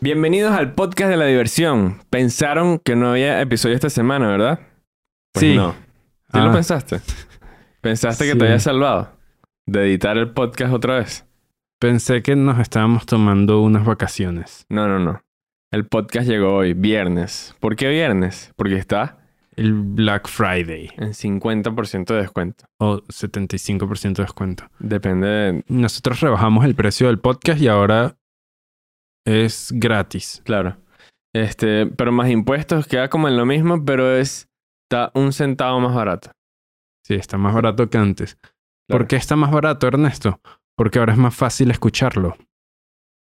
Bienvenidos al podcast de la diversión. Pensaron que no había episodio esta semana, ¿verdad? Pues Sí. no. ¿Sí lo Ah. pensaste? ¿Pensaste que te había salvado? De editar el podcast otra vez. Pensé que nos estábamos tomando unas vacaciones. No, no, no. El podcast llegó hoy, viernes. ¿Por qué viernes? Porque está El Black Friday. en 50% de descuento. O 75% de descuento. Depende de... Nosotros rebajamos el precio del podcast y ahora es gratis. Claro. Este, pero más impuestos queda como en lo mismo, pero es... Está un centavo más barato. Sí, está más barato que antes. Claro. ¿Por qué está más barato, Ernesto? Porque ahora es más fácil escucharlo.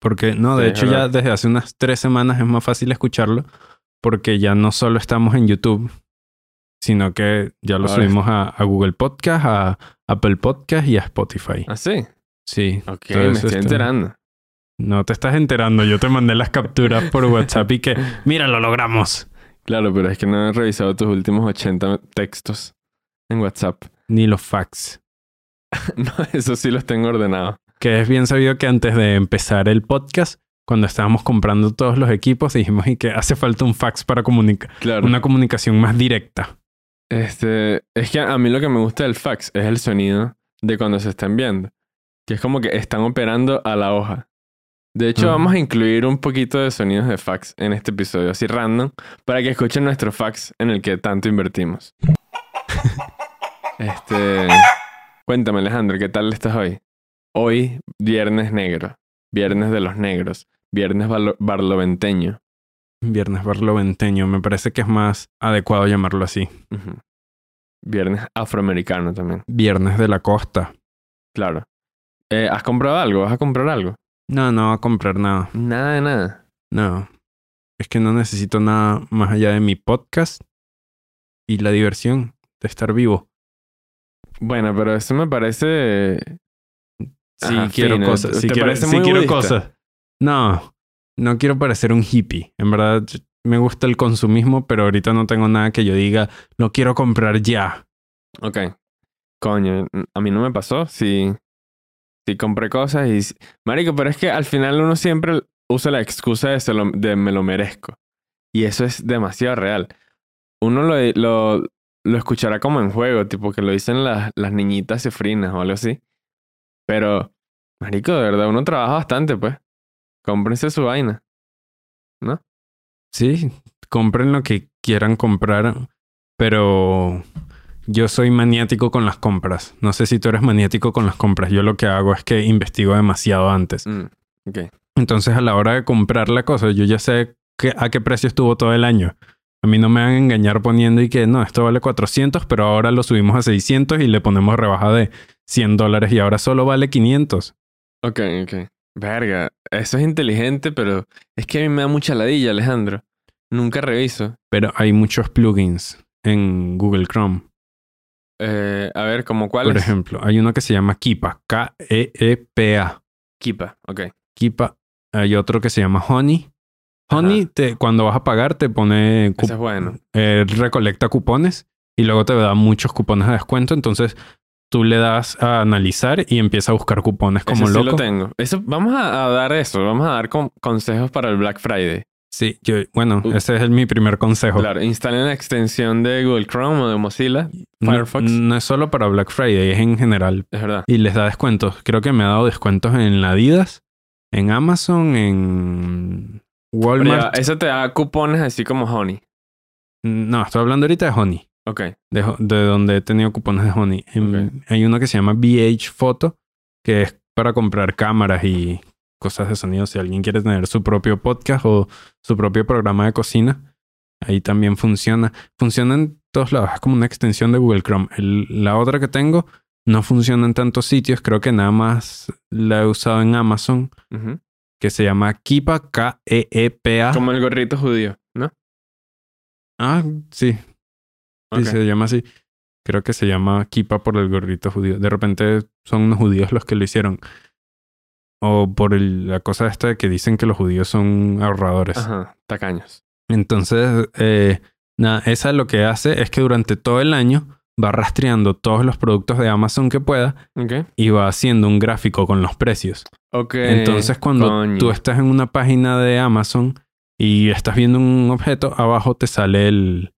Porque, no, de Sí, hecho ya desde hace unas tres semanas es más fácil escucharlo porque ya no solo estamos en YouTube, sino que ya lo Ahora subimos a, a Google Podcast, a Apple Podcast y a Spotify. ¿Ah, sí? Sí. Ok, me estoy está- enterando. No te estás enterando, yo te mandé las capturas por WhatsApp y que, mira, lo logramos. Claro, pero es que no he revisado tus últimos 80 textos en WhatsApp. Ni los fax. No, eso sí los tengo ordenados. Que es bien sabido que antes de empezar el podcast, cuando estábamos comprando todos los equipos, dijimos y que hace falta un fax para comunicar, Claro. una comunicación más directa. Este, es que a mí lo que me gusta del fax es el sonido de cuando se está enviando. Que es como que están operando a la hoja. De hecho, vamos a incluir un poquito de sonidos de fax en este episodio, así random, para que escuchen nuestro fax en el que tanto invertimos. este. Cuéntame, Alejandro, ¿qué tal estás hoy? Hoy, viernes negro. Viernes de los negros. Viernes barlo- barloventeño. Viernes barloventeño, me parece que es más adecuado llamarlo así. Viernes afroamericano también. Viernes de la costa. Claro. Eh, ¿Has comprado algo? ¿Vas a comprar algo? No, no va a comprar nada. Nada de nada. No. Es que no necesito nada más allá de mi podcast y la diversión de estar vivo. Bueno, pero eso me parece. Si Ajá, quiero fino. cosas. Si ¿Te quiero, si cosas. No. No quiero parecer un hippie. En verdad, me gusta el consumismo, pero ahorita no tengo nada que yo diga, lo quiero comprar ya. Ok. Coño, a mí no me pasó. Sí. Sí compré cosas y. Marico, pero es que al final uno siempre usa la excusa de, se lo- de me lo merezco. Y eso es demasiado real. Uno lo, lo, lo escuchará como en juego, tipo que lo dicen las, las niñitas cifrinas o algo así. Pero, Marico, de verdad, uno trabaja bastante, pues. Cómprense su vaina. Sí, compren lo que quieran comprar, pero yo soy maniático con las compras. No sé si tú eres maniático con las compras. Yo lo que hago es que investigo demasiado antes. Mm. Entonces, a la hora de comprar la cosa, yo ya sé que, a qué precio estuvo todo el año. A mí no me van a engañar poniendo y que no, esto vale 400, pero ahora lo subimos a 600 y le ponemos rebaja de 100 dólares y ahora solo vale 500. Ok, ok. Verga, eso es inteligente, pero es que a mí me da mucha ladilla, Alejandro. Nunca reviso. Pero hay muchos plugins en Google Chrome. Eh, a ver, ¿como cuál Por es? ejemplo, hay uno que se llama Kipa, K-E-E-P-A. Kipa, ok. Kipa. Hay otro que se llama Honey. Honey, te, cuando vas a pagar, te pone. Ese es bueno. eh, recolecta cupones y luego te da muchos cupones de descuento. Entonces tú le das a analizar y empieza a buscar cupones como Ese sí loco. lo tengo. Eso, vamos a, a dar eso. Vamos a dar con- consejos para el Black Friday. Sí, yo, bueno, Uh. ese es el- mi primer consejo. Claro, instalen la extensión de Google Chrome o de Mozilla. Firefox. No, es solo para Black Friday, es en general. Es verdad. Y les da descuentos. Creo que me ha dado descuentos en la Adidas, en Amazon, en Pero ya, Walmart. eso te da cupones así como Honey. No, estoy hablando ahorita de Honey. Ok. de, de donde he tenido cupones de Honey. En-. Hay uno que se llama VH Photo, que es para comprar cámaras y cosas de sonido. Si alguien quiere tener su propio podcast o su propio programa de cocina, ahí también funciona. Funciona en todos lados, es como una extensión de Google Chrome. El- la otra que tengo no funciona en tantos sitios, creo que nada más la he usado en Amazon, que se llama Kipa, E K-E-E-P-A. Como el gorrito judío, ¿no? Ah, sí, Sí, Ok. se llama así. Creo que se llama Kipa por el gorrito judío. De repente son unos judíos los que lo hicieron. O por el- la cosa esta de que dicen que los judíos son ahorradores. Ajá, tacaños. Entonces, eh, nada, esa lo que hace es que durante todo el año va rastreando todos los productos de Amazon que pueda Ok. y va haciendo un gráfico con los precios. Entonces, cuando coño. tú estás en una página de Amazon y estás viendo un objeto, abajo te sale el,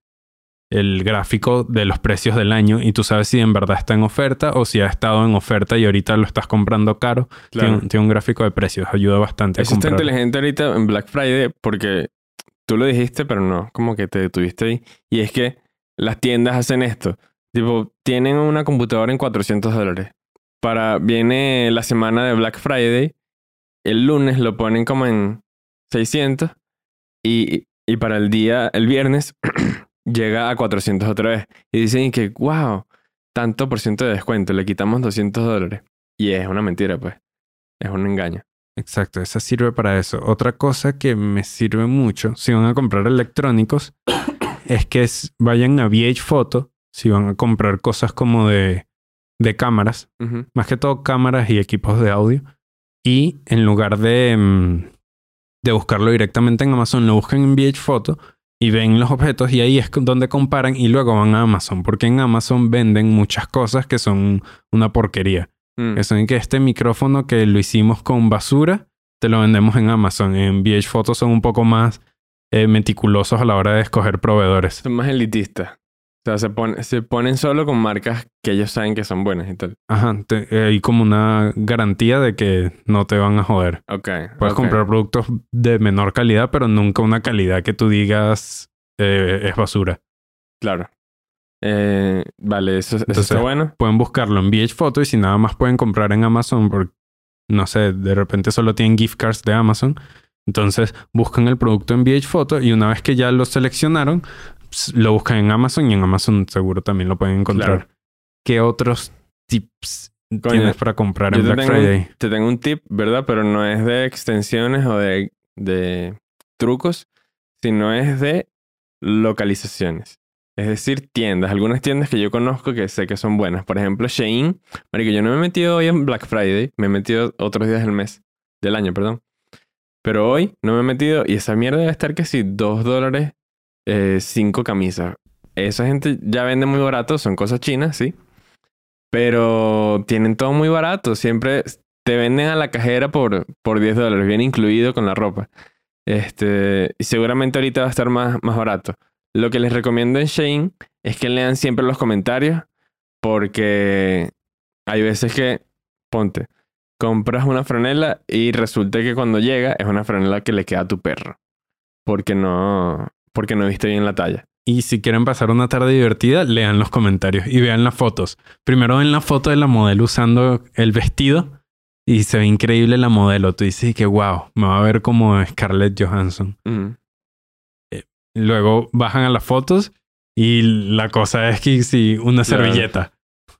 el gráfico de los precios del año y tú sabes si en verdad está en oferta o si ha estado en oferta y ahorita lo estás comprando caro. Claro. Tiene, tiene un gráfico de precios, ayuda bastante Eso a está inteligente ahorita en Black Friday porque tú lo dijiste, pero no, como que te detuviste ahí. Y es que las tiendas hacen esto. Tipo, tienen una computadora en 400 dólares. Para, viene la semana de Black Friday, el lunes lo ponen como en 600 y, y para el día, el viernes, llega a 400 otra vez. Y dicen que, wow, tanto por ciento de descuento, le quitamos 200 dólares. Y es una mentira, pues. Es un engaño. Exacto, esa sirve para eso. Otra cosa que me sirve mucho si van a comprar electrónicos es que es- vayan a VH Photo si van a comprar cosas como de, de cámaras, más que todo cámaras y equipos de audio. Y en lugar de, mm, de buscarlo directamente en Amazon, lo buscan en VH Photo y ven los objetos y ahí es donde comparan y luego van a Amazon, porque en Amazon venden muchas cosas que son una porquería. Mm. Que son que este micrófono que lo hicimos con basura, te lo vendemos en Amazon. En VH Photo son un poco más eh, meticulosos a la hora de escoger proveedores. Son más elitistas. O sea, se, pone- se ponen solo con marcas que ellos saben que son buenas y tal. Ajá, te- eh, hay como una garantía de que no te van a joder. Ok. Puedes comprar productos de menor calidad, pero nunca una calidad que tú digas eh, es basura. Claro. Eh, vale, eso, eso Entonces- está bueno. Pueden buscarlo en VH Photo y si nada más pueden comprar en Amazon, porque no sé, de repente solo tienen gift cards de Amazon. Entonces buscan el producto en VH Photo y una vez que ya lo seleccionaron, ps- lo buscan en Amazon y en Amazon seguro también lo pueden encontrar. Claro. ¿Qué otros tips Coño, tienes para comprar en Black Friday? un, te tengo un tip, ¿verdad? Pero no es de extensiones o de, de trucos, sino es de localizaciones. Es decir, tiendas. Algunas tiendas que yo conozco que sé que son buenas. Por ejemplo, Shein. Marico, yo no me he metido hoy en Black Friday. Me he metido otros días del mes. Del año, perdón. Pero hoy no me he metido y esa mierda debe estar que si dos dólares, eh, cinco camisas. Esa gente ya vende muy barato, son cosas chinas, sí. Pero tienen todo muy barato. Siempre te venden a la cajera por, por 10 dólares, viene incluido con la ropa. Este, y seguramente ahorita va a estar más, más barato. Lo que les recomiendo en Shein es que lean siempre los comentarios porque hay veces que, ponte, compras una franela y resulta que cuando llega es una franela que le queda a tu perro. Porque no, porque no viste bien la talla. Y si quieren pasar una tarde divertida, lean los comentarios y vean las fotos. Primero ven la foto de la modelo usando el vestido y se ve increíble la modelo. Tú dices que wow, me va a ver como Scarlett Johansson. Ujú. Luego bajan a las fotos y la cosa es que si una Claro. servilleta.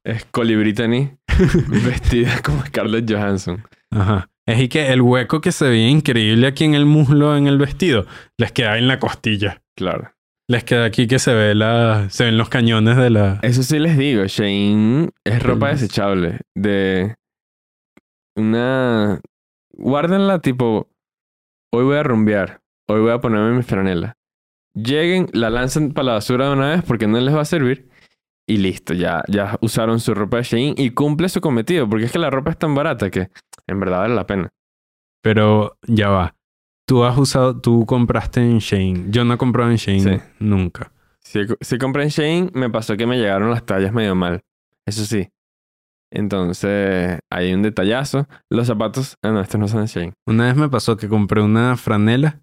Es Collie Brittany vestida como Scarlett Johansson. Ajá. Es y que el hueco que se veía increíble aquí en el muslo en el vestido les queda en la costilla. Claro. Les queda aquí que se ve la se ven los cañones de la Eso sí les digo, Shane es ropa desechable. De una... Guárdenla tipo, hoy voy a rumbear, hoy voy a ponerme mi franela. Lleguen, la lanzan para la basura de una vez porque no les va a servir. Y listo, ya, ya usaron su ropa de Shein y cumple su cometido. Porque es que la ropa es tan barata que en verdad vale la pena. Pero ya va. Tú has usado, tú compraste en Shane. Yo no he comprado en Shane Sí. nunca. Si, si compré en Shein, me pasó que me llegaron las tallas medio mal. Eso sí. Entonces, hay un detallazo. Los zapatos... Ah, no, estos no son de Shein. Una vez me pasó que compré una franela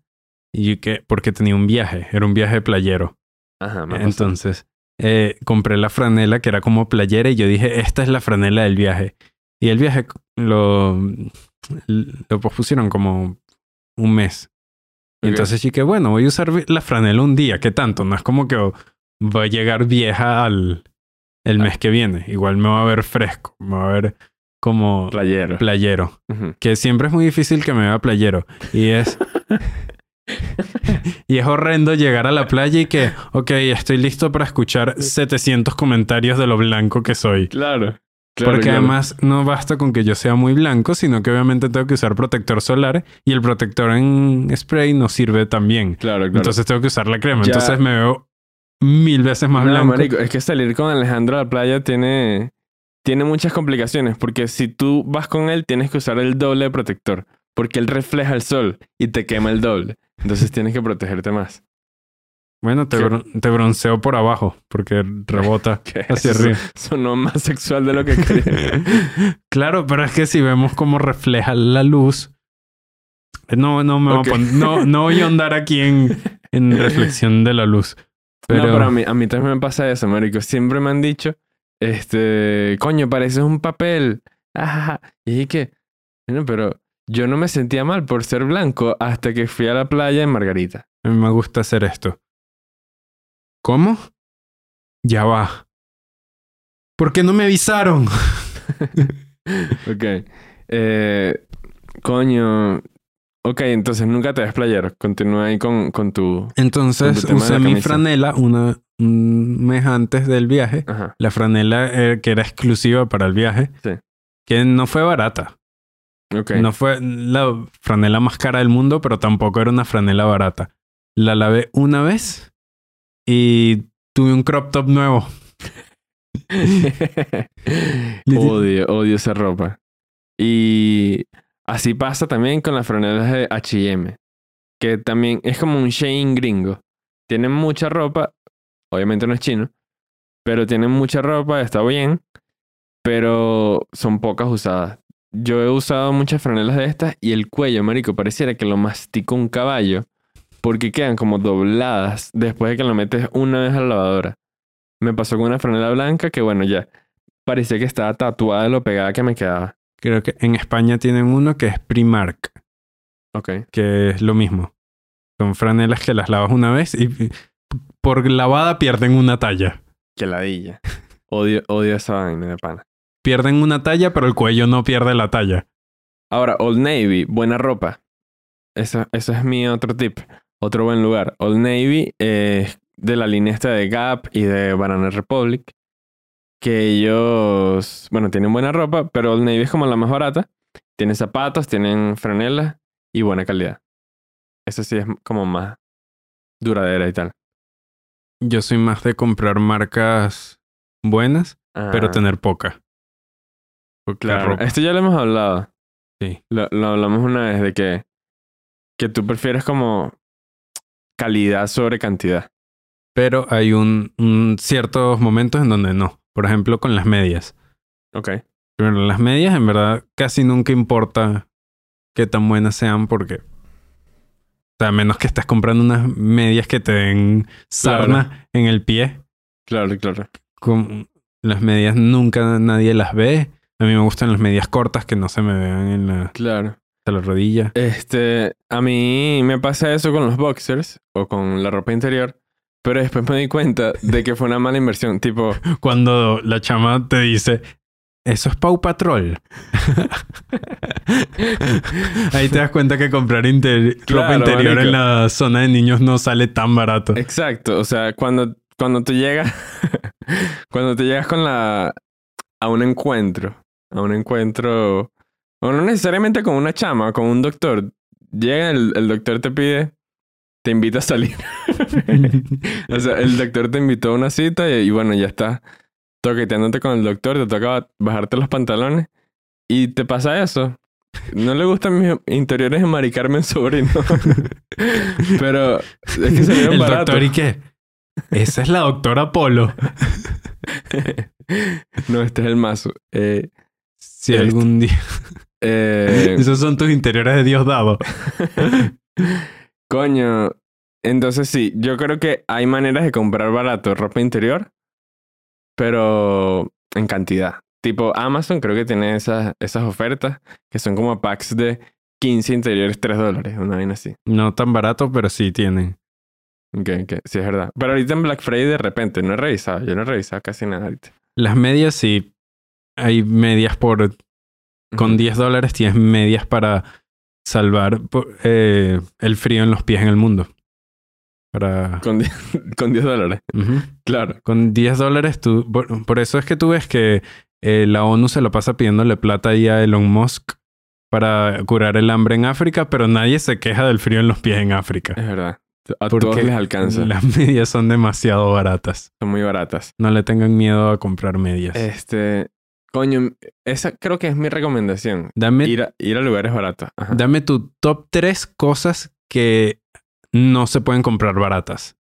y que porque tenía un viaje, era un viaje playero. Ajá, me. Entonces, eh, compré la franela que era como playera y yo dije, esta es la franela del viaje. Y el viaje lo, lo pospusieron como un mes. Y Ok. entonces dije, bueno, voy a usar la franela un día, ¿qué tanto? No es como que va a llegar vieja al el mes que viene. Igual me va a ver fresco, me va a ver como Playero. playero. Que siempre es muy difícil que me vea playero. Y es... y es horrendo llegar a la playa y que, ok, estoy listo para escuchar 700 comentarios de lo blanco que soy. Claro. claro, Porque claro. además no basta con que yo sea muy blanco, sino que obviamente tengo que usar protector solar y el protector en spray no sirve tan bien. Claro, claro. Entonces tengo que usar la crema. Ya- Entonces me veo mil veces más No, blanco. marico, es que salir con Alejandro a la playa tiene, tiene muchas complicaciones, porque si tú vas con él, tienes que usar el doble de protector, porque él refleja el sol y te quema el doble. Entonces tienes que protegerte más. Bueno, te, ¿Qué? bron- te bronceo por abajo porque rebota ¿Qué hacia es? arriba. Sonó más sexual de lo que quería. claro, pero es que si vemos cómo refleja la luz. No, no me voy a pon- no, no voy a andar aquí en, en reflexión de la luz. Pero, No, pero a mí, a mí también me pasa eso, marico. Siempre me han dicho, este, coño, pareces un papel. Ajaja. Y dije que, bueno, pero yo no me sentía mal por ser blanco hasta que fui a la playa en Margarita. a mí me gusta hacer esto. ¿Cómo? Ya va. ¿Por qué no me avisaron? Ok. Eh, coño. Ok, entonces nunca te ves playero. Continúa ahí con, con tu... Entonces Con tu usé mi franela una, un mes antes del viaje. Ajá. La franela eh, que era exclusiva para el viaje. Sí. Que no fue barata. No fue la franela más cara del mundo, pero tampoco era una franela barata. La lavé una vez y tuve un crop top nuevo. odio, odio esa ropa. Y así pasa también con las franelas de H&M. Que también es como un Shein gringo. Tienen mucha ropa. Obviamente no es chino. Pero tienen mucha ropa, está bien. Pero son pocas usadas. Yo he usado muchas franelas de estas y el cuello, marico, pareciera que lo masticó un caballo. Porque quedan como dobladas después de que lo metes una vez a la lavadora. Me pasó con una franela blanca que, bueno, ya parecía que estaba tatuada de lo pegada que me quedaba. Creo que en España tienen uno que es Primark, Ok. que es lo mismo. Son franelas que las lavas una vez y por lavada pierden una talla. Que ladilla. Odio, odio esa vaina de pana. Pierden una talla, pero el cuello no pierde la talla. Ahora, Old Navy, buena ropa. Eso, eso es mi otro tip. Otro buen lugar. Old Navy es de la línea esta de Gap y de Banana Republic. Que ellos, bueno, tienen buena ropa, pero Old Navy es como la más barata. Tienen zapatos, tienen franelas y buena calidad. Eso sí es como más duradera y tal. Yo soy más de comprar marcas buenas, pero Ah, tener poca. La Claro, esto ya lo hemos hablado. Sí. Lo, lo hablamos una vez de que, que tú prefieres como calidad sobre cantidad. Pero hay un, un ciertos momentos en donde no. Por ejemplo, con las medias. Ok. Pero las medias, en verdad, casi nunca importa qué tan buenas sean porque... O sea, a menos que estés comprando unas medias que te den sarna en el pie. Claro, claro. Con las medias nunca nadie las ve. A mí me gustan las medias cortas que no se me vean en la, Claro. hasta la rodilla. Este, a mí me pasa eso con los boxers o con la ropa interior, pero después me di cuenta de que fue una mala inversión. Tipo, Cuando la chama te dice, eso es Pau Patrol. Ahí te das cuenta que comprar ropa interior marico. en la zona de niños no sale tan barato. exacto. O sea, cuando, cuando te llegas, cuando te llegas con la, a un encuentro, a un encuentro, o no necesariamente con una chama, con un doctor, llega el, el doctor te pide, te invita a salir. O sea, el doctor te invitó a una cita y, y bueno, ya está toqueteándote con el doctor, te toca bajarte los pantalones y te pasa eso. No le gustan mis interiores enmaricarme en sobrino. Pero es que salieron El baratos. doctor, ¿y qué? Esa es la doctora Polo. no, este es el mazo. Eh, Si Este. algún día... eh, Esos son tus interiores de Dios dado. coño. Entonces sí, yo creo que hay maneras de comprar barato ropa interior, pero en cantidad. Tipo Amazon creo que tiene esas, esas ofertas que son como packs de 15 interiores 3 dólares, una vaina así. No tan barato, pero sí tienen. Ok, ok, sí es verdad. Pero ahorita en Black Friday de repente no he revisado, yo no he revisado casi nada ahorita. Las medias sí. Hay medias por... Con Ujú. 10 dólares tienes medias para salvar eh, el frío en los pies en el mundo. Para... Con 10, con 10 dólares, claro. Con 10 dólares tú... Por, por eso es que tú ves que eh, la ONU se lo pasa pidiéndole plata ahí a Elon Musk para curar el hambre en África, pero nadie se queja del frío en los pies en África. Es verdad. A todos les alcanza. las medias son demasiado baratas. Son muy baratas. No le tengan miedo a comprar medias. Este, coño, esa creo que es mi recomendación. dame, Ir a, ir a lugares baratos. Ajá. dame tu top 3 cosas que no se pueden comprar baratas.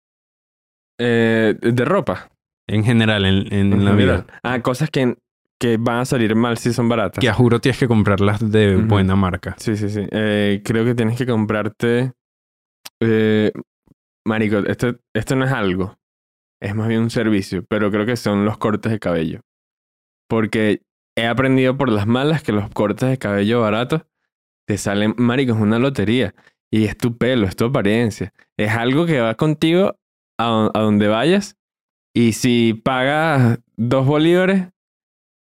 Eh, de ropa. En general, en, en en la general. vida. Ah, cosas que, que van a salir mal si son baratas. Que a juro tienes que comprarlas de buena marca. Sí, sí, sí. Eh, creo que tienes que comprarte. Eh, marico, esto, esto no es algo. Es más bien un servicio. Pero creo que son los cortes de cabello. Porque he aprendido por las malas que los cortes de cabello baratos te salen. Marico, es una lotería. Y es tu pelo, es tu apariencia. Es algo que va contigo a, a donde vayas. Y si pagas dos bolívares,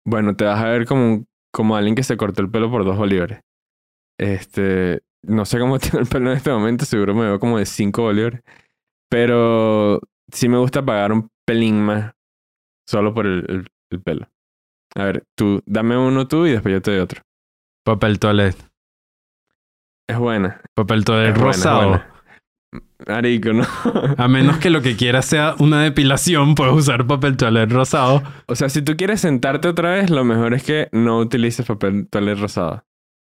bueno, te vas a ver como, como alguien que se cortó el pelo por dos bolívares. Este, no sé cómo tengo el pelo en este momento, seguro me veo como de 5 bolívares. Pero sí me gusta pagar un pelín más solo por el pelo. A ver, tú, dame uno tú y después yo te doy otro. Papel toilet. Es buena. Papel toilet Es buena, es rosado. buena. Marico, no. A menos que lo que quieras sea una depilación, puedes usar papel toilet rosado. o sea, si tú quieres sentarte otra vez, lo mejor es que no utilices papel toilet rosado.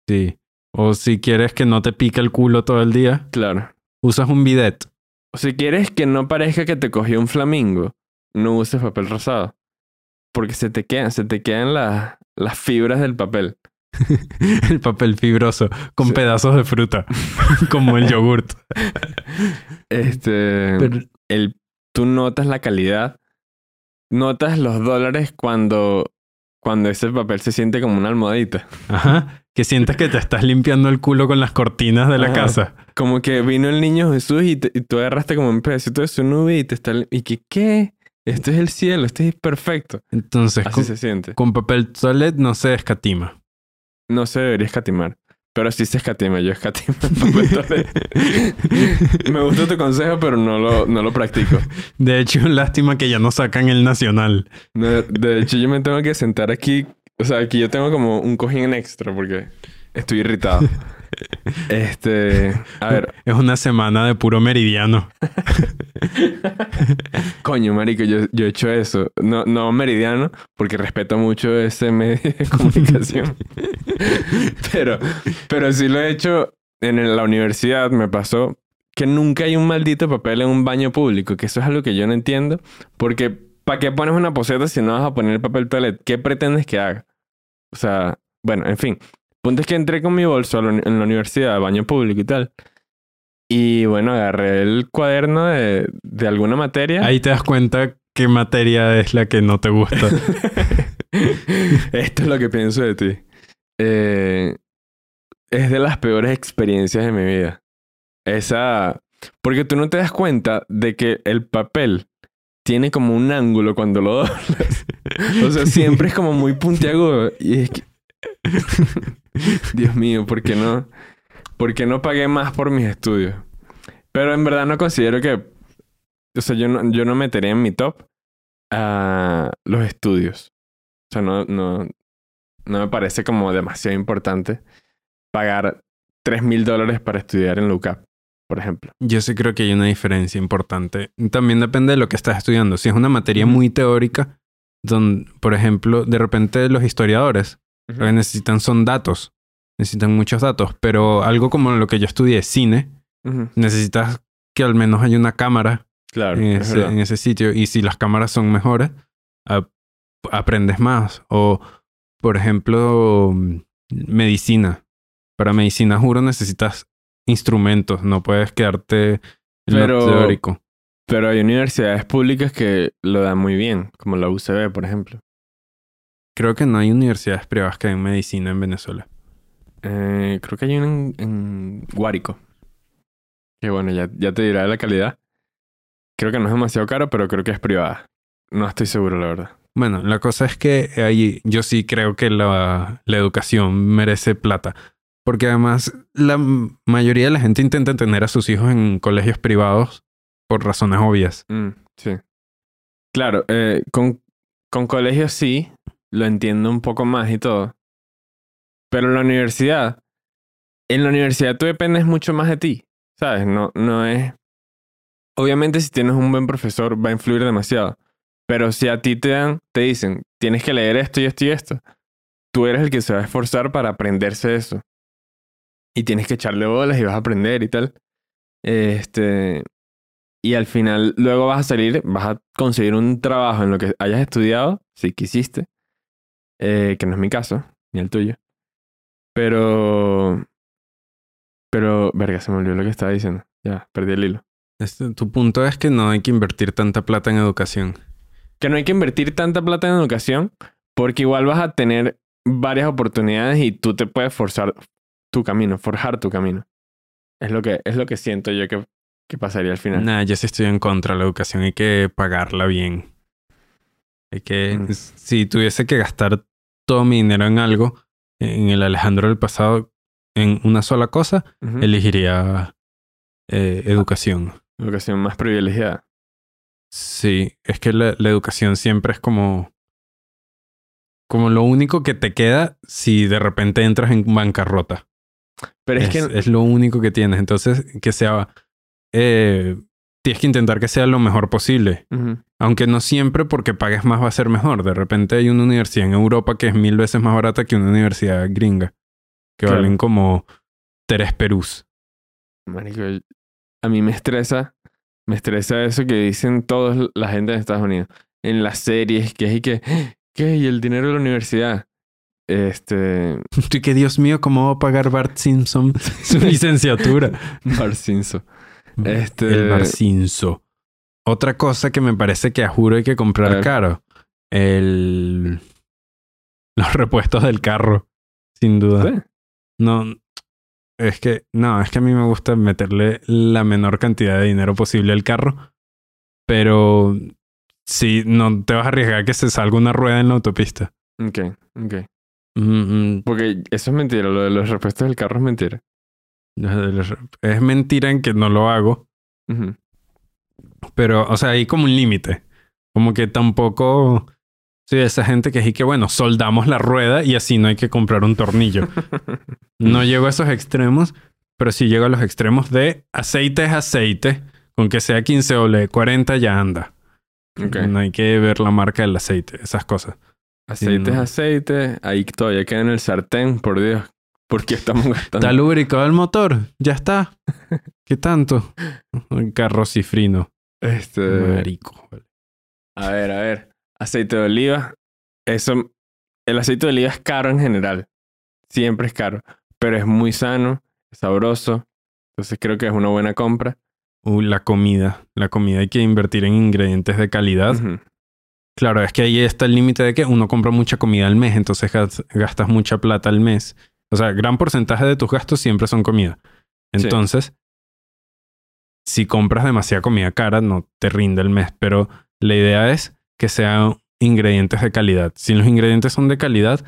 Sí. O si quieres que no te pique el culo todo el día, Claro. usas un bidet. O si quieres que no parezca que te cogió un flamingo, no uses papel rosado. Porque se te quedan, se te quedan las, las fibras del papel. El papel fibroso con Sí. pedazos de fruta, como el yogurt. Este, Pero- el, tú notas la calidad, notas los dólares cuando, cuando ese papel se siente como una almohadita. Ajá. Que sientes que te estás limpiando el culo con las cortinas de la Ajá. casa. Como que vino el niño Jesús y, te- y tú agarraste como un pedacito de su nube y te está... Y que, ¿qué? Esto es el cielo, esto es perfecto. Entonces, Así con, se siente. con papel toilet no se escatima. No se debería escatimar. Pero sí se escatima, yo escatimo en papel toilet. Me gusta tu consejo, pero no lo, no lo practico. De hecho, lástima que ya no sacan el nacional. No, de hecho, yo me tengo que sentar aquí. O sea, aquí yo tengo como un cojín extra porque estoy irritado. Este. A ver, Es una semana de puro meridiano. coño, marico, yo, yo he hecho eso. No, no meridiano, porque respeto mucho ese medio de comunicación. pero, pero sí lo he hecho en la universidad. Me pasó que nunca hay un maldito papel en un baño público, que eso es algo que yo no entiendo. Porque, ¿para qué pones una poseta si no vas a poner el papel toilet? ¿Qué pretendes que haga? O sea, bueno, en fin. Punto es que entré con mi bolso la en la universidad, baño público y tal. Y bueno, agarré el cuaderno de, de alguna materia. Ahí te das cuenta qué materia es la que no te gusta. Esto es lo que pienso de ti. Eh, es de las peores experiencias de mi vida. Esa. Porque tú no te das cuenta de que el papel tiene como un ángulo cuando lo doblas. O sea, siempre es como muy puntiagudo. Y es que. Dios mío, ¿por qué no? ¿Por qué no pagué más por mis estudios? Pero en verdad no considero que. O sea, yo no, yo no metería en mi top a los estudios. O sea, no, no, no me parece como demasiado importante pagar 3 mil dólares para estudiar en la UCAP, por ejemplo. Yo sí creo que hay una diferencia importante. También depende de lo que estás estudiando. Si es una materia muy teórica, donde, por ejemplo, de repente los historiadores lo que necesitan son datos. Necesitan muchos datos. Pero algo como lo que yo estudié, cine, necesitas que al menos haya una cámara Claro, en es ese, en ese sitio. Y si las cámaras son mejores, ap- aprendes más. O, por ejemplo, medicina. Para medicina, juro, necesitas instrumentos. No puedes quedarte en Pero- lo teórico. Pero hay universidades públicas que lo dan muy bien, como la UCB, por ejemplo. Creo que no hay universidades privadas que den medicina en Venezuela. Eh, creo que hay una en, en Guárico. Que bueno, ya, ya te dirá de la calidad. Creo que no es demasiado caro, pero creo que es privada. No estoy seguro, la verdad. Bueno, la cosa es que ahí yo sí creo que la, la educación merece plata. Porque además la mayoría de la gente intenta tener a sus hijos en colegios privados por razones obvias. Mm, sí. Claro, eh, con, con colegios sí, lo entiendo un poco más y todo. Pero en la universidad, en la universidad tú dependes mucho más de ti, ¿sabes? No, no es... obviamente si tienes un buen profesor va a influir demasiado. Pero si a ti te dan, te dicen, tienes que leer esto y esto y esto, tú eres el que se va a esforzar para aprenderse eso. Y tienes que echarle bolas y vas a aprender y tal. Este, y al final luego vas a salir, vas a conseguir un trabajo en lo que hayas estudiado, si quisiste, eh, que no es mi caso, ni el tuyo. Pero, pero, verga, se me olvidó lo que estaba diciendo. Ya, perdí el hilo. Este, tu punto es que no hay que invertir tanta plata en educación. Que no hay que invertir tanta plata en educación porque igual vas a tener varias oportunidades y tú te puedes forzar tu camino, forjar tu camino. Es lo que, es lo que siento yo que, que pasaría al final. Nah, yo sí estoy en contra de la educación. Hay que pagarla bien. Hay que... Mm. Si tuviese que gastar todo mi dinero en algo, en el Alejandro del pasado, en una sola cosa, elegiría eh, educación. Educación más privilegiada. Sí, es que la, la educación siempre es como... Como lo único que te queda si de repente entras en bancarrota. Pero es, es, que es lo único que tienes. Entonces, que sea... eh, tienes que intentar que sea lo mejor posible. Aunque no siempre porque pagues más va a ser mejor. De repente hay una universidad en Europa que es mil veces más barata que una universidad gringa. Que Claro. valen como tres perús. Marico, a mí me estresa, me estresa eso que dicen toda la gente en Estados Unidos. En las series, que es y que, ¿qué? Y el dinero de la universidad. Este, que Dios mío, ¿cómo va a pagar Bart Simpson su licenciatura? Barcinso. Este- El Barcinso. Otra cosa que me parece que a juro hay que comprar caro. El... Los repuestos del carro. Sin duda. ¿Sí? No, es que, no, es que a mí me gusta meterle la menor cantidad de dinero posible al carro, pero si no te vas a arriesgar que se salga una rueda en la autopista. Ok, ok. Mm, mm, Porque eso es mentira, lo de los repuestos del carro es mentira. Es mentira en que no lo hago, pero, o sea, hay como un límite. Como que tampoco de esa gente que es que, bueno, soldamos la rueda y así no hay que comprar un tornillo. No llego a esos extremos, pero sí llego a los extremos de aceite es aceite. Con que sea 15 o 40 ya anda. Ok. No hay que ver la marca del aceite, esas cosas. Aceite es no. aceite, ahí todavía queda en el sartén, por Dios. ¿Por qué estamos gastando? ¿Está lubricado el motor? Ya está. ¿Qué tanto? Un carro cifrino. Este, Marico. A ver, a ver. Aceite de oliva. Eso. El aceite de oliva es caro en general. Siempre es caro. Pero es muy sano, es sabroso. Entonces creo que es una buena compra. Uh, la comida. La comida hay que invertir en ingredientes de calidad. Claro, es que ahí está el límite de que uno compra mucha comida al mes, entonces gas- gastas mucha plata al mes. O sea, gran porcentaje de tus gastos siempre son comida. Sí. Entonces, si compras demasiada comida cara, no te rinde el mes. Pero la idea es que sean ingredientes de calidad. Si los ingredientes son de calidad,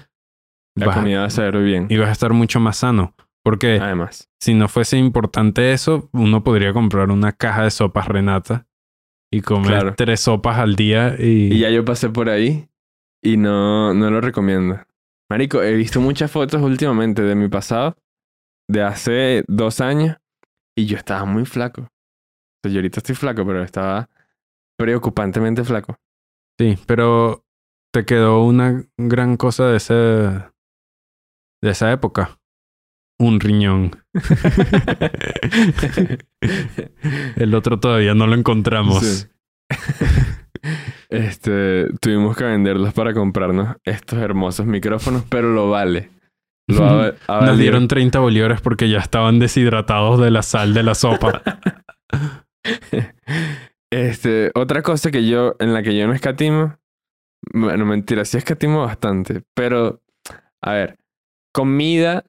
La comida va a saber bien. y vas a estar mucho más sano. Porque Además. si no fuese importante eso, uno podría comprar una caja de sopas Renata y comer Claro. tres sopas al día y... Y ya yo pasé por ahí y no, no lo recomiendo. Marico, he visto muchas fotos últimamente de mi pasado, de hace dos años, y yo estaba muy flaco. O sea, yo ahorita estoy flaco, pero estaba preocupantemente flaco. Sí, pero te quedó una gran cosa de ese de esa época. Un riñón. El otro todavía no lo encontramos. Sí. Este, tuvimos que venderlos para comprarnos estos hermosos micrófonos, pero lo vale. Lo Nos dieron 30 bolívares porque ya estaban deshidratados de la sal de la sopa. Este, otra cosa que yo, en la que yo no escatimo, bueno, mentira, sí escatimo bastante, pero, a ver, comida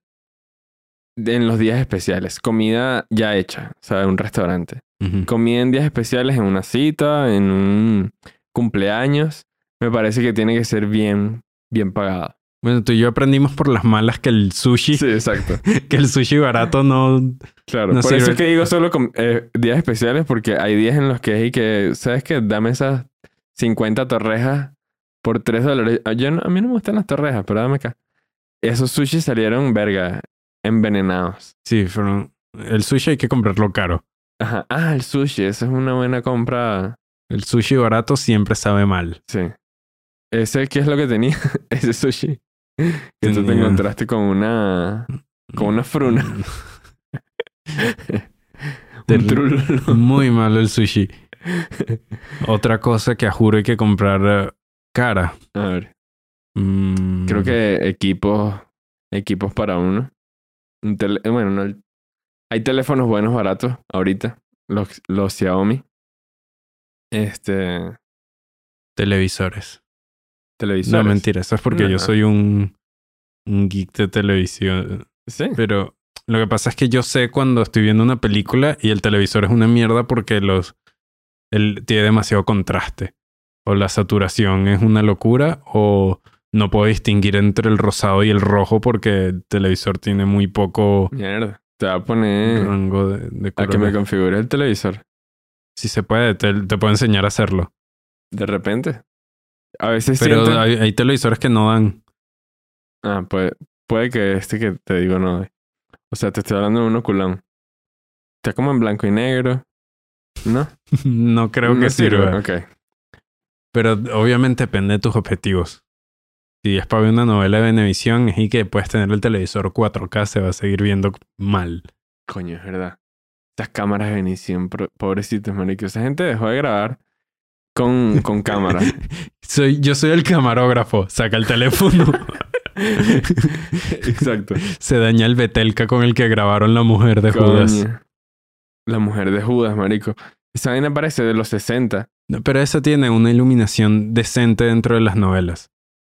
en los días especiales, comida ya hecha, o sea, en un restaurante. Comida en días especiales, en una cita, en un cumpleaños, me parece que tiene que ser bien, bien pagada. Bueno, tú y yo aprendimos por las malas que el sushi, Sí, exacto. que el sushi barato no... Claro, No por sirve. eso es que digo solo com- eh, días especiales, porque hay días en los que hay que, ¿sabes qué? Dame esas 50 torrejas por 3 dólares. Ah, Yo no- a mí no me gustan las torrejas, pero dame acá. Esos sushi salieron, verga, envenenados. Sí, fueron... El sushi hay que comprarlo caro. Ajá. Ah, el sushi. Esa es una buena compra. El sushi barato siempre sabe mal. Sí. ¿Ese qué es lo que tenía? Ese sushi. Que tú te encontraste con una... Con una fruna. Un trulolo. Muy malo el sushi. Otra cosa que a juro hay que comprar eh, cara. A ver. Mm, Creo que equipos... Equipos para uno. Un tele- eh, Bueno, no... Hay teléfonos buenos baratos ahorita. Los, los Xiaomi. Este... Televisores. Televisores. No, mentira. Eso es porque No. yo soy un, un geek de televisión. Sí. Pero lo que pasa es que yo sé cuando estoy viendo una película y el televisor es una mierda porque los él tiene demasiado contraste. O la saturación es una locura o no puedo distinguir entre el rosado y el rojo porque el televisor tiene muy poco Mierda. Te va a poner... rango de, de A que me configure el televisor. Si se puede, te, te puedo enseñar a hacerlo. De repente. A veces Pero siento... hay, hay televisores que no dan. Ah, puede, puede que este que te digo no. dé. O sea, te estoy hablando de un oculón. Está como en blanco y negro. ¿No? no creo No que sirva. Ok. Pero obviamente depende de tus objetivos. Si es para ver una novela de Venevisión y que puedes tener el televisor 4K, se va a seguir viendo mal. Coño, es verdad. Estas cámaras de pro- pobrecitos, marico. Esa gente dejó de grabar con, con cámara. Soy, yo soy el camarógrafo. Saca el teléfono. Exacto. se daña el Betelka con el que grabaron la mujer de Judas. La mujer de Judas, marico. Esa vaina parece de los 60. No, Pero esa tiene una iluminación decente dentro de las novelas.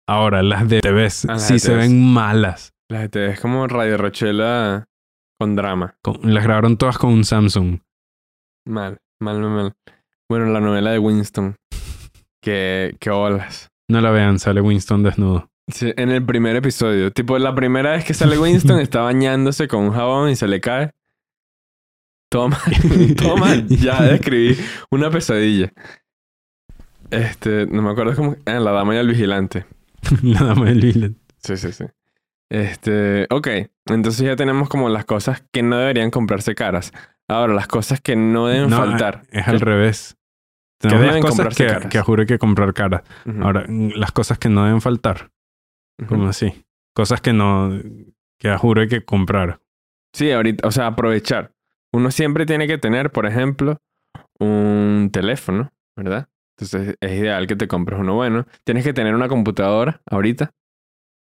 Ahora, las de TVs Ah, las sí de se ven malas. La gente es como Radio Rochela con drama. Con- las grabaron todas con un Samsung. Mal, mal, mal, mal. Bueno, la novela de Winston. Que, que olas. No la vean, sale Winston desnudo. Sí, en el primer episodio. Tipo, la primera vez que sale Winston está bañándose con un jabón y se le cae. Toma, toma, ya describí una pesadilla. Este, no me acuerdo cómo. Ah, la dama y el vigilante. la dama del Villain. Sí, sí, sí. Este, ok. Entonces ya tenemos como las cosas que no deberían comprarse caras. Ahora, las cosas que no deben No, faltar. Es al revés. Tenemos deben las cosas que, caras. que juro que comprar caras. Ahora, las cosas que no deben faltar. ujú. ¿Cómo así? Cosas que no... Que juro que comprar. Sí, ahorita, o sea, aprovechar. Uno siempre tiene que tener, por ejemplo, un teléfono, ¿verdad? Entonces es ideal que te compres uno bueno. Tienes que tener una computadora ahorita.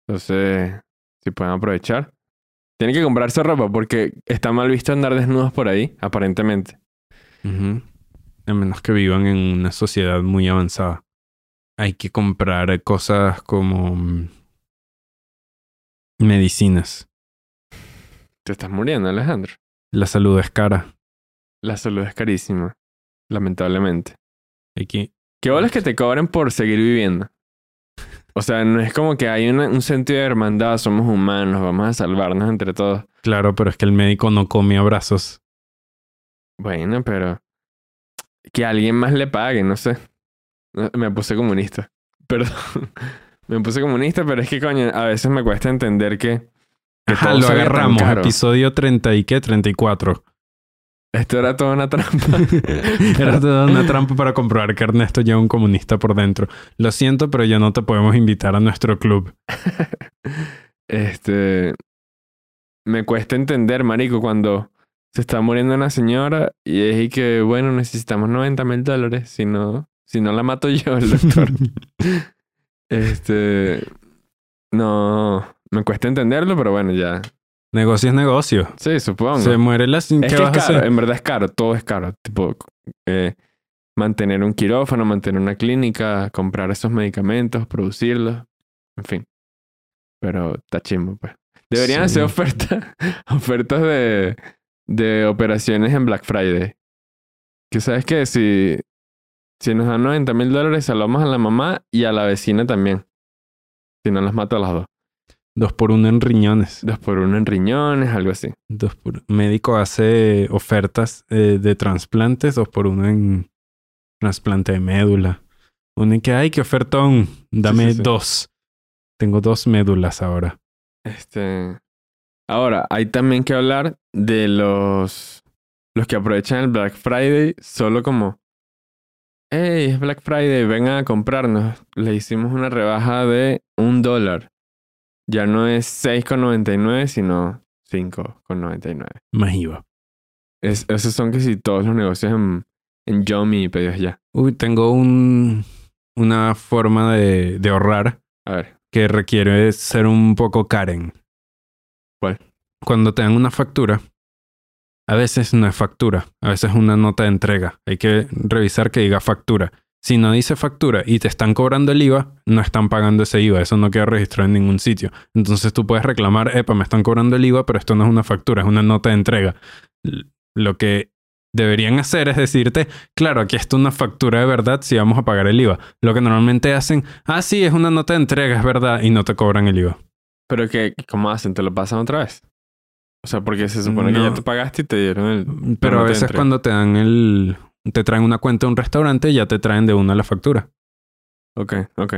Entonces, si pueden aprovechar. Tienen que comprarse ropa porque está mal visto andar desnudos por ahí, aparentemente. A menos que vivan en una sociedad muy avanzada. Hay que comprar cosas como... mm, Medicinas. Te estás muriendo, Alejandro. La salud es cara. La salud es carísima, lamentablemente. Hay que... ¿Qué bolas que te cobren por seguir viviendo? O sea, no es como que hay una- un sentido de hermandad, somos humanos, vamos a salvarnos entre todos. Claro, pero es que el médico no come abrazos. Bueno, pero que alguien más le pague, no sé. Me puse comunista. Perdón. Me puse comunista, pero es que coño, a veces me cuesta entender que, que Ajá, todo lo agarramos. Episodio 30 y qué? 34. Esto era toda una trampa. Era toda una trampa para comprobar que Ernesto ya es un comunista por dentro. Lo siento, pero ya no te podemos invitar a nuestro club. Este. Me cuesta entender, marico, cuando se está muriendo una señora y es y que, bueno, necesitamos 90 mil dólares. Si no, si no la mato yo, el doctor. este. No. Me cuesta entenderlo, pero bueno, ya. Negocio es negocio. Sí, supongo. Se muere la... ¿Qué es que es caro, hacer? en verdad es caro, todo es caro. Tipo, eh, mantener un quirófano, mantener una clínica, comprar esos medicamentos, producirlos, en fin. Pero está chimbo, pues. Deberían Sí. hacer ofertas, ofertas de, de operaciones en Black Friday. Que sabes que si, si nos dan 90 mil dólares, salvamos a la mamá y a la vecina también. Si no las mato a las dos. Dos por uno en riñones. Dos por uno en riñones, algo así. Dos por... Médico hace ofertas eh, de trasplantes. Dos por uno en trasplante de médula. Uno en que, ay, qué ofertón. Dame sí, sí. dos. Tengo dos médulas ahora. Este. Ahora, hay también que hablar de los. los que aprovechan el Black Friday solo como, hey, es Black Friday, vengan a comprarnos. Le hicimos una rebaja de un dólar. Ya no es 6,99, sino 5,99. Más IVA. Es, esos son que si todos los negocios en, en Yomi y pedidos ya. Uy, tengo un, una forma de, de ahorrar A ver, que requiere ser un poco Karen. ¿Cuál? Cuando te dan una factura, a veces no es factura, a veces es una nota de entrega. Hay que revisar que diga factura. Si no dice factura y te están cobrando el IVA, no están pagando ese IVA. Eso no queda registrado en ningún sitio. Entonces tú puedes reclamar, epa, me están cobrando el IVA, pero esto no es una factura, es una nota de entrega. Lo que deberían hacer es decirte, claro, aquí está una factura de verdad si vamos a pagar el IVA. Lo que normalmente hacen, ah, sí, es una nota de entrega, es verdad, y no te cobran el IVA. pero que, ¿cómo hacen? ¿Te lo pasan otra vez? O sea, porque se supone que ya te pagaste y te dieron el... Pero a veces cuando te dan el... Te traen una cuenta de un restaurante, ya te traen de una la factura. Ok, ok.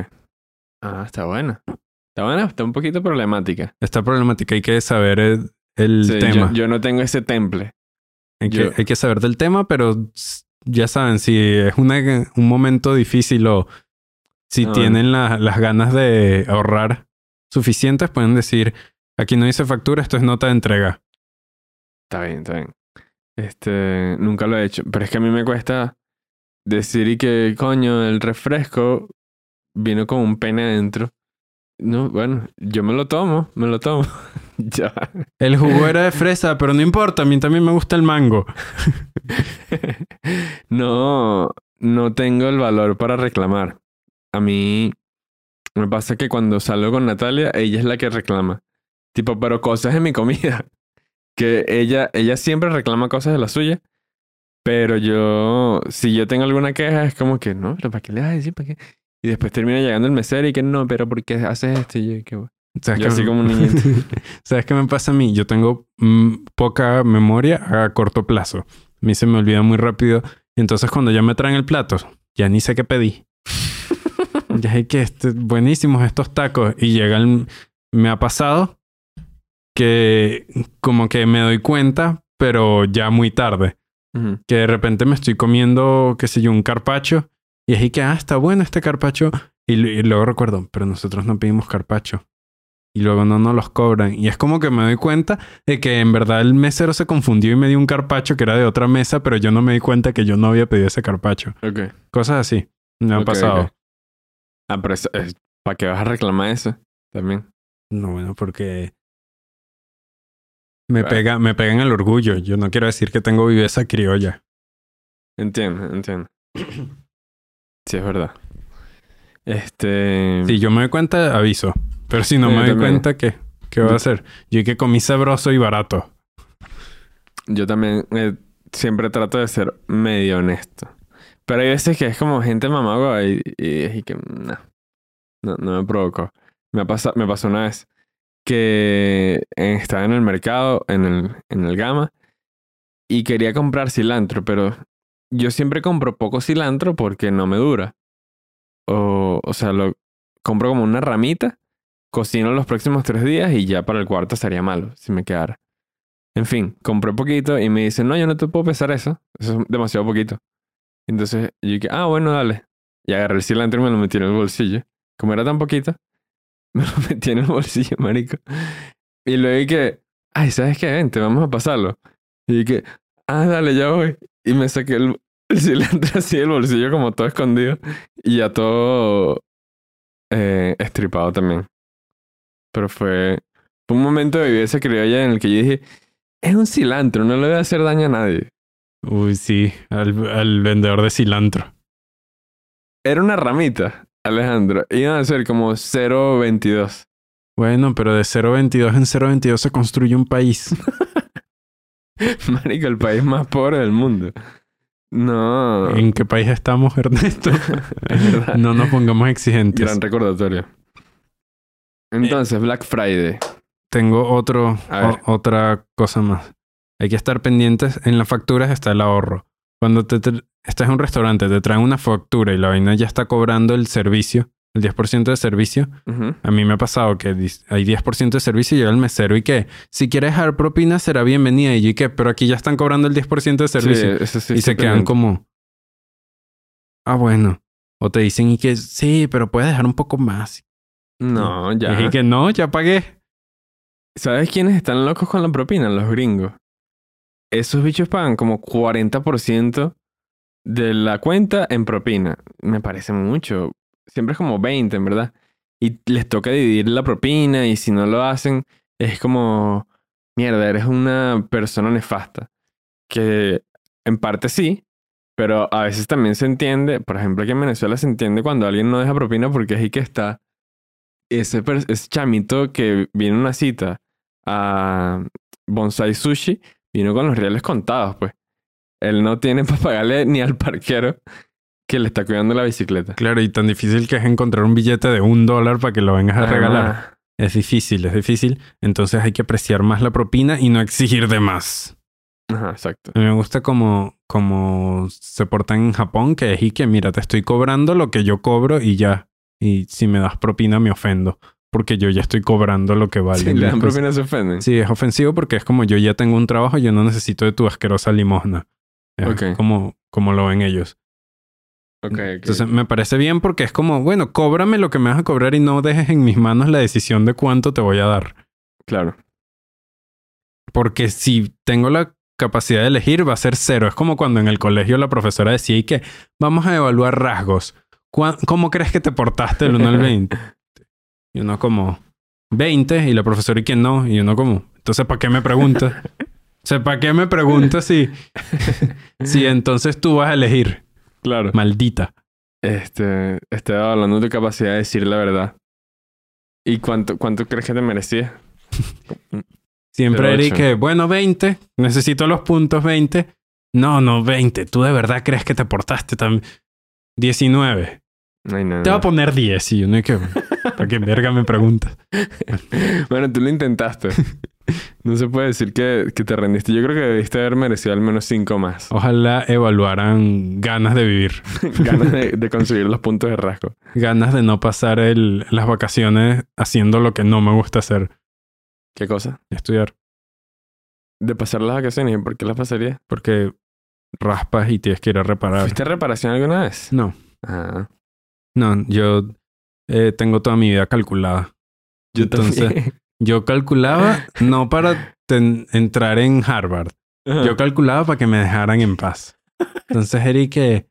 Ah, está buena. Está buena, está un poquito problemática. Esta problemática hay que saber el, el Sí, tema. Yo, yo no tengo ese temple. hay, que, yo- hay que saber del tema, pero ya saben, si es una, un momento difícil o si Ah, tienen la- las ganas de ahorrar suficientes, pueden decir, aquí no dice factura, esto es nota de entrega. Está bien, está bien. Este, nunca lo he hecho. Pero es que a mí me cuesta decir y que, coño, el refresco vino con un pene adentro. No, bueno, yo me lo tomo, me lo tomo. ya. El jugo era de fresa, pero no importa, a mí también me gusta el mango. no, no tengo el valor para reclamar. A mí me pasa que cuando salgo con Natalia, ella es la que reclama. Tipo, pero cosas de mi comida. Que ella, ella siempre reclama cosas de la suya. Pero yo, si yo tengo alguna queja, es como que, no, pero ¿para qué le vas a decir? ¿Para qué? Y después termina llegando el mesero y que no, pero ¿por qué haces esto? Y yo, que ¿Sabes Yo qué así me- como un niñito. ¿Sabes qué me pasa a mí? Yo tengo mm, poca memoria a corto plazo. A mí se me olvida muy rápido. Y entonces cuando ya me traen el plato, ya ni sé qué pedí. ya sé que este, buenísimos estos tacos. Y llegan... Me ha pasado que como que me doy cuenta, pero ya muy tarde. Que de repente me estoy comiendo, qué sé yo, un carpacho. Y así que, ah, está bueno este carpacho. Y, luego recuerdo, pero nosotros no pedimos carpacho. Y luego no nos los cobran. Y es como que me doy cuenta de que en verdad el mesero se confundió y me dio un carpacho que era de otra mesa, pero yo no me di cuenta que yo no había pedido ese carpacho. Ok. Cosas así. Me han pasado. Ah, pero ¿para qué vas a reclamar eso? También. No, bueno, porque me pega, me pega en el orgullo. Yo no quiero decir que tengo viveza criolla. Entiendo, entiendo. Sí, es verdad. Este. Si yo me doy cuenta, aviso. Pero si no Sí, me doy también. cuenta, ¿qué? ¿Qué voy a hacer? Yo que comí sabroso y barato. Yo también eh, siempre trato de ser medio honesto. Pero hay veces que es como gente mamagua y, y, y que no, no, no me provocó. Me, ha pasa- me pasó una vez que estaba en el mercado, en el, en el Gama, y quería comprar cilantro, pero yo siempre compro poco cilantro porque no me dura. O, o sea, lo compro como una ramita, cocino los próximos tres días y ya para el cuarto estaría malo si me quedara. En fin, compré poquito y me dicen, no, yo no te puedo pesar eso. Eso es demasiado poquito. Entonces yo dije, ah, bueno, dale. Y agarré el cilantro y me lo metí en el bolsillo. Como era tan poquito, me lo metí en el bolsillo, marico. Y luego dije, ay, ¿sabes qué? Vente, vamos a pasarlo. Y dije, ah, dale, ya voy. Y me saqué el, el cilantro así del bolsillo como todo escondido. Y ya todo eh, estripado también. Pero fue, fue un momento de viveza criolla en el que yo dije, es un cilantro, no le voy a hacer daño a nadie. Uy, sí. Al, al vendedor de cilantro. Era una ramita, Alejandro. Iban a ser como 0.22. Bueno, pero de 0.22 en 0.22 se construye un país. Marico, el país más pobre del mundo. No. ¿En qué país estamos, Ernesto? Es no nos pongamos exigentes. Gran recordatorio. Entonces, Black Friday. Tengo otro, o- otra cosa más. Hay que estar pendientes. En las facturas está el ahorro. Cuando te, estás en un restaurante, te traen una factura y la vaina ya está cobrando el servicio. el 10% de servicio. A mí me ha pasado que hay 10% de servicio y llega el mesero y que si quieres dejar propina será bienvenida. Y yo, ¿y qué? Pero aquí ya están cobrando el 10% de servicio. Sí, eso sí y se quedan como, ah, bueno. O te dicen y que sí, pero puedes dejar un poco más. No, Y ya. dije que no, ya pagué. ¿Sabes quiénes están locos con la propina? Los gringos. Esos bichos pagan como 40% de la cuenta en propina. Me parece mucho. Siempre es como 20, en verdad. Y les toca dividir la propina y si no lo hacen, es como, mierda, eres una persona nefasta. Que en parte sí, pero a veces también se entiende, por ejemplo, aquí en Venezuela se entiende cuando alguien no deja propina porque es ahí que está ese, ese chamito que viene una cita a Bonsai Sushi, vino con los reales contados, pues. Él no tiene para pagarle ni al parquero que le está cuidando la bicicleta. Claro, y tan difícil que es encontrar un billete de un dólar para que lo vengas a regalar. Es difícil, es difícil. Entonces hay que apreciar más la propina y no exigir de más. Ajá, exacto. A mí me gusta como, como se portan en Japón, que es y que mira, te estoy cobrando lo que yo cobro y ya. Y si me das propina me ofendo, porque yo ya estoy cobrando lo que vale. Si le dan propina se ofenden. Sí, es ofensivo porque es como yo ya tengo un trabajo, yo no necesito de tu asquerosa limosna. Como, como lo ven ellos. Ok, ok. Entonces me parece bien porque es como, bueno, cóbrame lo que me vas a cobrar y no dejes en mis manos la decisión de cuánto te voy a dar. Claro. Porque si tengo la capacidad de elegir, va a ser cero. Es como cuando en el colegio la profesora decía y que vamos a evaluar rasgos. ¿Cuá- ¿Cómo crees que te portaste del 1 al 20? Y uno como 20 y la profesora y que no. Y uno como, entonces ¿para qué me preguntas? O sea, ¿para qué me preguntas si, si entonces tú vas a elegir? Claro. Maldita. Este, estaba hablando de tu capacidad de decir la verdad. ¿Y cuánto, cuánto crees que te merecía? Siempre ocho. que, bueno, 20, necesito los puntos 20. No, no, 20. ¿Tú de verdad crees que te portaste tan... 19. Ay, no, Te voy a poner 10 y yo no hay que... ¿Para qué verga me preguntas? Bueno, tú lo intentaste. No se puede decir que, que te rendiste. Yo creo que debiste haber merecido al menos cinco más. Ojalá evaluaran ganas de vivir. Ganas de, de conseguir los puntos de rasgo. Ganas de no pasar el, las vacaciones haciendo lo que no me gusta hacer. ¿Qué cosa? Estudiar. De pasar las vacaciones. ¿Y por qué las pasaría? Porque raspas y tienes que ir a reparar. ¿Fuiste a reparación alguna vez? No, Ah, no, yo eh, tengo toda mi vida calculada. yo Entonces, también. Yo calculaba no para ten- entrar en Harvard. Yo calculaba para que me dejaran en paz. Entonces, Eric, que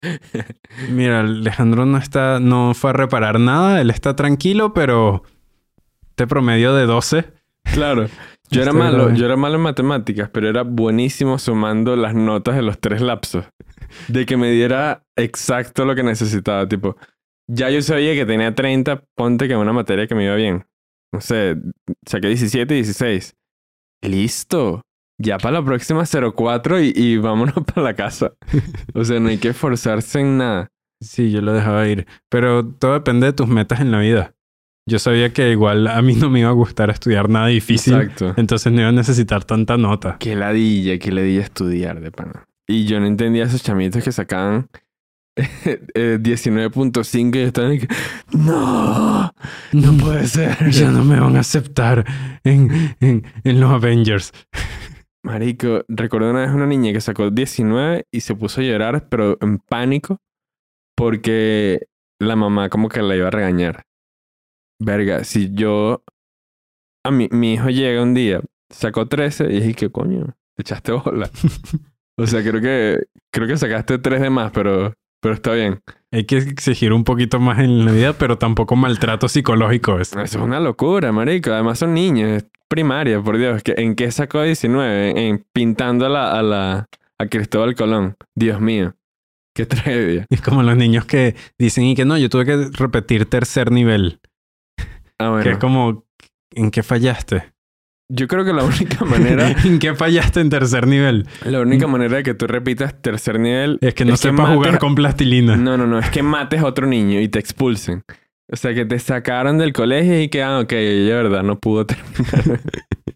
mira, Alejandro no está, no fue a reparar nada, él está tranquilo, pero este promedio de 12. Claro. Yo era Estoy malo, grave. yo era malo en matemáticas, pero era buenísimo sumando las notas de los tres lapsos. De que me diera exacto lo que necesitaba. Tipo, ya yo sabía que tenía 30, ponte que en una materia que me iba bien. No sé, saqué 17 y 16. Listo. Ya para la próxima 04 y, y vámonos para la casa. O sea, no hay que esforzarse en nada. Sí, yo lo dejaba ir. Pero todo depende de tus metas en la vida. Yo sabía que igual a mí no me iba a gustar estudiar nada difícil. Exacto. Entonces no iba a necesitar tanta nota. Qué ladilla, qué ladilla estudiar de pana. Y yo no entendía esos chamitos que sacaban eh, 19.5 y estaban que, no, no puede ser. Ya no me van a aceptar en, en, en los Avengers. Marico, recuerdo una vez una niña que sacó 19 y se puso a llorar, pero en pánico, porque la mamá como que la iba a regañar. Verga, si yo... A mi, mi hijo llega un día, sacó 13 y dije, ¿qué coño? Te echaste bola. o sea, creo que, creo que sacaste 3 de más, pero, pero está bien. Hay que exigir un poquito más en la vida, pero tampoco maltrato psicológico. Es. Eso es una locura, marico. Además son niños, es primaria, por Dios. ¿Qué- ¿En qué sacó 19? En pintando a la, a la a Cristóbal Colón. Dios mío. Qué tragedia. Es como los niños que dicen y que no, yo tuve que repetir tercer nivel. Ah, bueno. Que es como, ¿en qué fallaste? Yo creo que la única manera, ¿En qué fallaste en tercer nivel? la única manera de que tú repitas tercer nivel Es que no Es que sepas jugar con plastilina. No, no, no, es que mates a otro niño y te expulsen. O sea, que te sacaron del colegio y que, ah, ok, ella, verdad, no pudo terminar.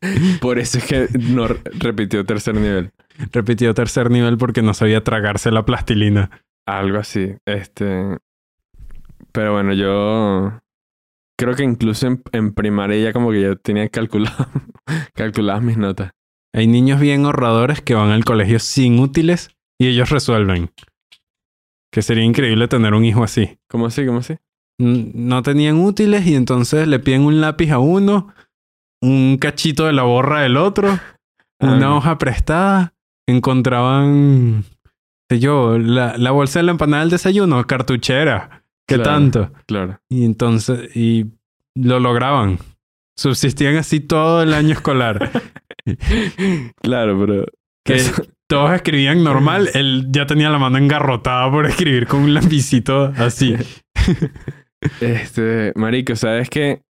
Por eso es que no re- repitió tercer nivel. Repitió tercer nivel porque no sabía tragarse la plastilina. Algo así. Este. Pero bueno, yo creo que incluso en, en primaria ya como que yo tenía calculado, calculadas mis notas. Hay niños bien ahorradores que van al colegio sin útiles y ellos resuelven. Que sería increíble tener un hijo así. ¿Cómo así? ¿Cómo así? No tenían útiles y entonces le piden un lápiz a uno, un cachito de la borra del otro, una Ah. hoja prestada, encontraban, sé yo, la, la bolsa de la empanada del desayuno, cartuchera, ¿qué Claro. tanto? Claro. Y entonces, y lo lograban. Subsistían así todo el año escolar. Claro, pero... Que eso- todos escribían normal, él ya tenía la mano engarrotada por escribir con un lapicito así. Este, marico, ¿sabes qué?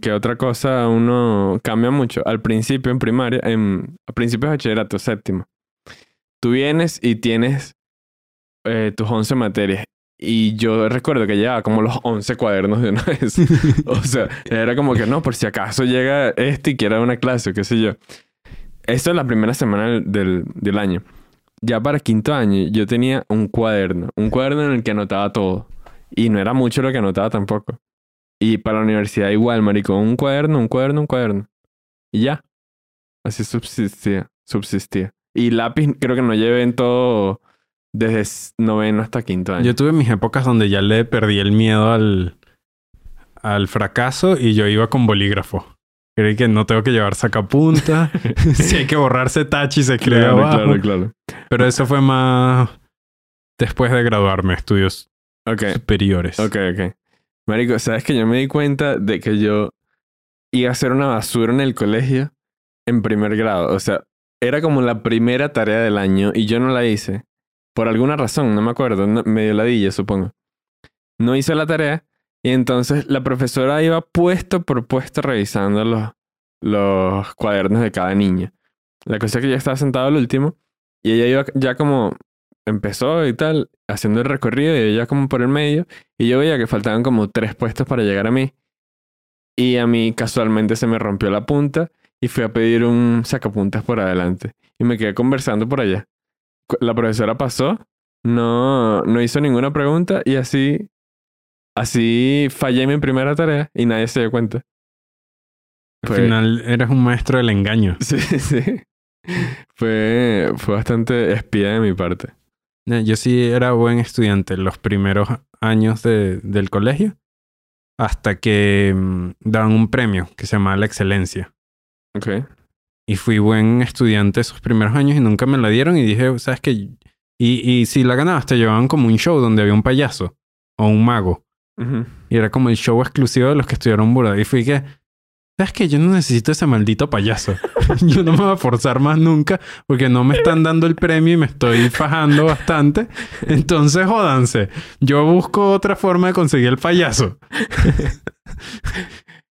Que otra cosa uno cambia mucho. Al principio, en primaria, en, a principios de bachillerato, séptimo, tú vienes y tienes eh, tus 11 materias. Y yo recuerdo que llevaba como los 11 cuadernos de una vez. o sea, era como que no, por si acaso llega este y quiere dar una clase o qué sé yo. Eso es la primera semana del, del, del año. Ya para quinto año yo tenía un cuaderno, un cuaderno en el que anotaba todo. Y no era mucho lo que anotaba tampoco. Y para la universidad igual, marico, un cuaderno, un cuaderno, un cuaderno. Y ya. Así subsistía, subsistía. Y lápiz creo que no llevé en todo desde noveno hasta quinto año. Yo tuve mis épocas donde ya le perdí el miedo al, al fracaso y yo iba con bolígrafo. Creí que no tengo que llevar sacapunta. si hay que borrarse tachi se escribe claro, abajo. claro, claro. Pero eso fue más después de graduarme, estudios superiores. ok, ok. Marico, ¿sabes que yo me di cuenta de que yo iba a hacer una basura en el colegio en primer grado? O sea, era como la primera tarea del año y yo no la hice. Por alguna razón, no me acuerdo, no- medio ladilla, supongo. No hice la tarea y entonces la profesora iba puesto por puesto revisando los, los cuadernos de cada niño. La cosa es que yo estaba sentado al último y ella iba ya como empezó y tal, haciendo el recorrido y ella como por el medio y yo veía que faltaban como tres puestos para llegar a mí. Y a mí casualmente se me rompió la punta y fui a pedir un sacapuntas por adelante. Y me quedé conversando por allá. La profesora pasó, no, no hizo ninguna pregunta y así, así fallé mi primera tarea y nadie se dio cuenta. Al final eres un maestro del engaño. Sí, sí. Fue, fue bastante espía de mi parte. Eh, Yo sí era buen estudiante los primeros años de- del colegio, hasta que mm, daban un premio que se llamaba la excelencia. Ok. Y fui buen estudiante esos primeros años y nunca me la dieron y dije, ¿sabes qué? Y, y si la ganabas te llevaban como un show donde había un payaso o un mago. Ujú. Y era como el show exclusivo de los que estudiaron Burda. Y fui que, ¿sabes qué? Yo no necesito ese maldito payaso. Yo no me voy a forzar más nunca porque no me están dando el premio y me estoy fajando bastante. Entonces, jódanse. Yo busco otra forma de conseguir el payaso.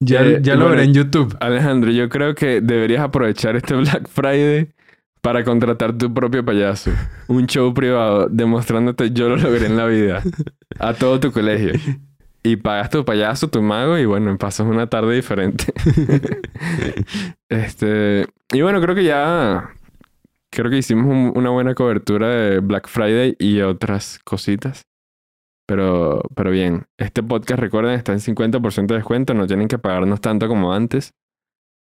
ya Eh, ya lo bueno, veré en YouTube. Alejandro, yo creo que deberías aprovechar este Black Friday para contratar tu propio payaso. Un show privado demostrándote yo lo logré en la vida. A todo tu colegio. Y pagas tu payaso, tu mago y bueno, pasas una tarde diferente. este, y bueno, creo que ya creo que hicimos un- una buena cobertura de Black Friday y otras cositas. Pero, pero bien, este podcast, recuerden, está en 50% de descuento. No tienen que pagarnos tanto como antes.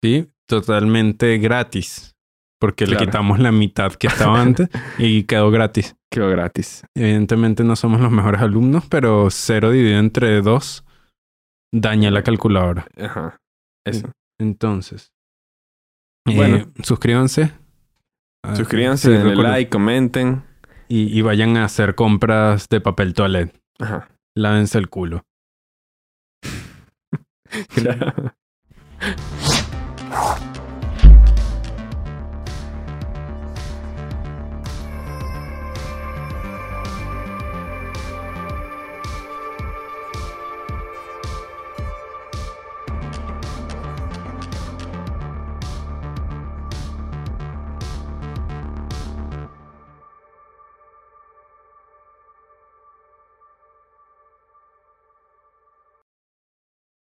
Sí, totalmente gratis. Porque Claro. le quitamos la mitad que estaba antes y quedó gratis. Quedó gratis. Evidentemente no somos los mejores alumnos, pero cero dividido entre dos daña la calculadora. Ajá. Eso. Entonces, eh, Bueno. suscríbanse. Ah, Suscríbanse, denle like, comenten. Y, y vayan a hacer compras de papel toilet. Ajá. Lávense el culo. Claro.